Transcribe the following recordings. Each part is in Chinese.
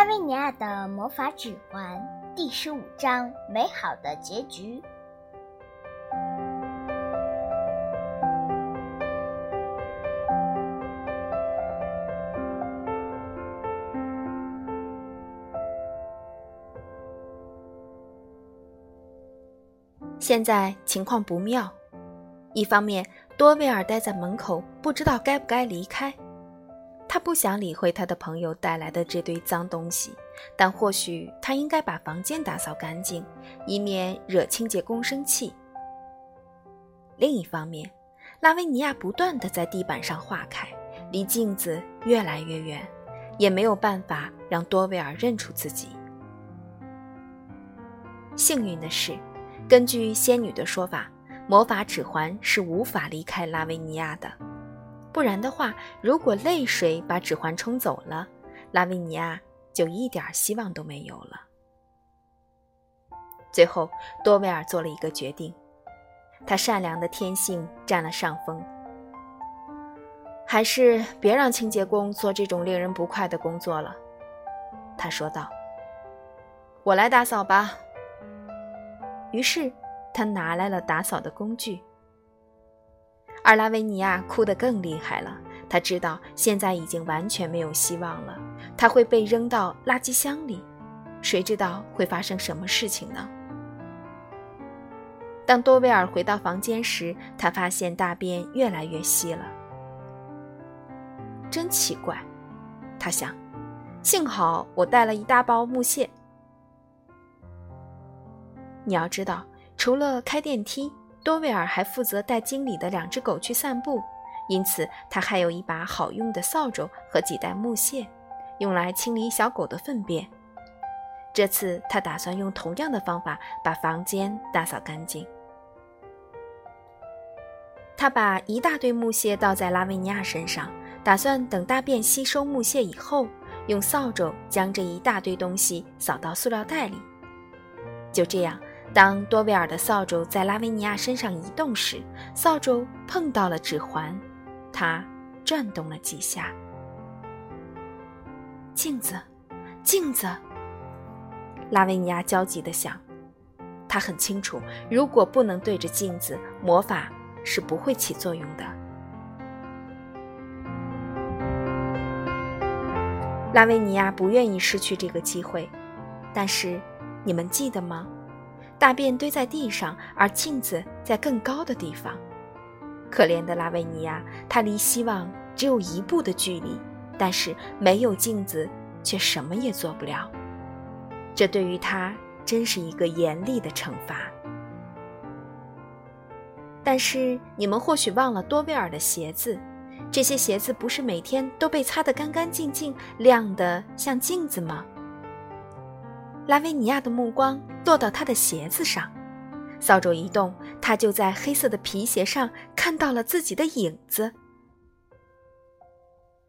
拉维尼亚的魔法指环第十五章：美好的结局。现在情况不妙，一方面多威尔待在门口，不知道该不该离开。他不想理会他的朋友带来的这堆脏东西，但或许他应该把房间打扫干净，以免惹清洁工生气。另一方面，拉维尼亚不断地在地板上划开，离镜子越来越远，也没有办法让多维尔认出自己。幸运的是，根据仙女的说法，魔法指环是无法离开拉维尼亚的。不然的话，如果泪水把指环冲走了，拉维尼亚就一点希望都没有了。最后，多维尔做了一个决定，他善良的天性占了上风，还是别让清洁工做这种令人不快的工作了。他说道：“我来打扫吧。”于是，他拿来了打扫的工具。而拉维尼亚哭得更厉害了。他知道现在已经完全没有希望了，他会被扔到垃圾箱里，谁知道会发生什么事情呢？当多维尔回到房间时，他发现大便越来越稀了。真奇怪，他想，幸好我带了一大包木屑。你要知道，除了开电梯。多维尔还负责带经理的两只狗去散步，因此他还有一把好用的扫帚和几袋木屑，用来清理小狗的粪便。这次他打算用同样的方法把房间打扫干净。他把一大堆木屑倒在拉维尼亚身上，打算等大便吸收木屑以后，用扫帚将这一大堆东西扫到塑料袋里。就这样。当多维尔的扫帚在拉维尼亚身上移动时，扫帚碰到了指环，它转动了几下。镜子，镜子！拉维尼亚焦急地想，他很清楚，如果不能对着镜子，魔法是不会起作用的。拉维尼亚不愿意失去这个机会，但是你们记得吗？大便堆在地上，而镜子在更高的地方。可怜的拉维尼亚，他离希望只有一步的距离，但是没有镜子，却什么也做不了。这对于他真是一个严厉的惩罚。但是你们或许忘了多威尔的鞋子，这些鞋子不是每天都被擦得干干净净、亮得像镜子吗？拉维尼亚的目光落到他的鞋子上，扫帚一动，他就在黑色的皮鞋上看到了自己的影子。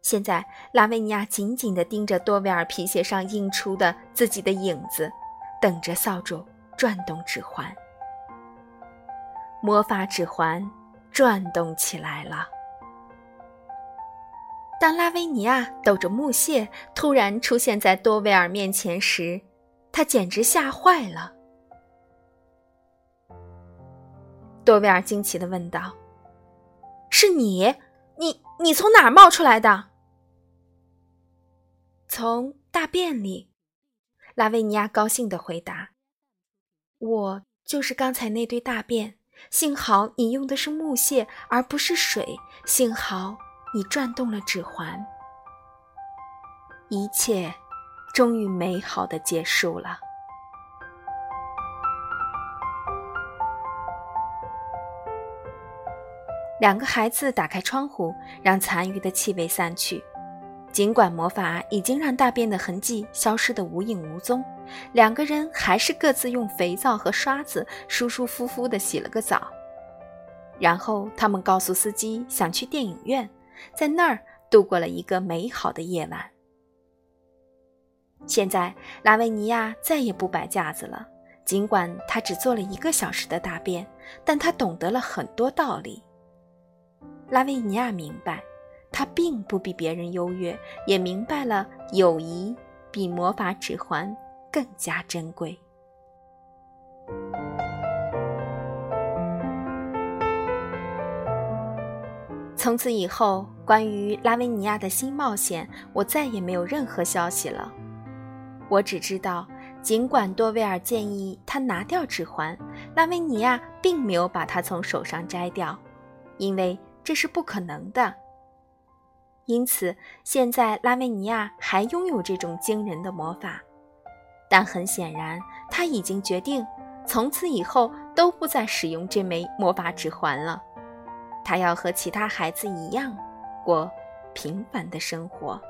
现在，拉维尼亚紧紧地盯着多维尔皮鞋上映出的自己的影子，等着扫帚转动指环。魔法指环转动起来了。当拉维尼亚抖着木屑突然出现在多维尔面前时，他简直吓坏了。多维尔惊奇的问道：“是你？你你从哪儿冒出来的？”“从大便里。”拉维尼亚高兴的回答。“我就是刚才那堆大便。幸好你用的是木屑而不是水，幸好你转动了指环。一切。”终于美好的结束了。两个孩子打开窗户，让残余的气味散去。尽管魔法已经让大便的痕迹消失得无影无踪，两个人还是各自用肥皂和刷子舒舒服服地洗了个澡。然后他们告诉司机想去电影院，在那儿度过了一个美好的夜晚。现在，拉维尼亚再也不摆架子了。尽管他只做了一个小时的大便，但他懂得了很多道理。拉维尼亚明白，他并不比别人优越，也明白了友谊比魔法指环更加珍贵。从此以后，关于拉维尼亚的新冒险，我再也没有任何消息了。我只知道，尽管多维尔建议他拿掉指环，拉维尼亚并没有把它从手上摘掉，因为这是不可能的。因此，现在拉维尼亚还拥有这种惊人的魔法，但很显然，他已经决定从此以后都不再使用这枚魔法指环了。他要和其他孩子一样，过平凡的生活。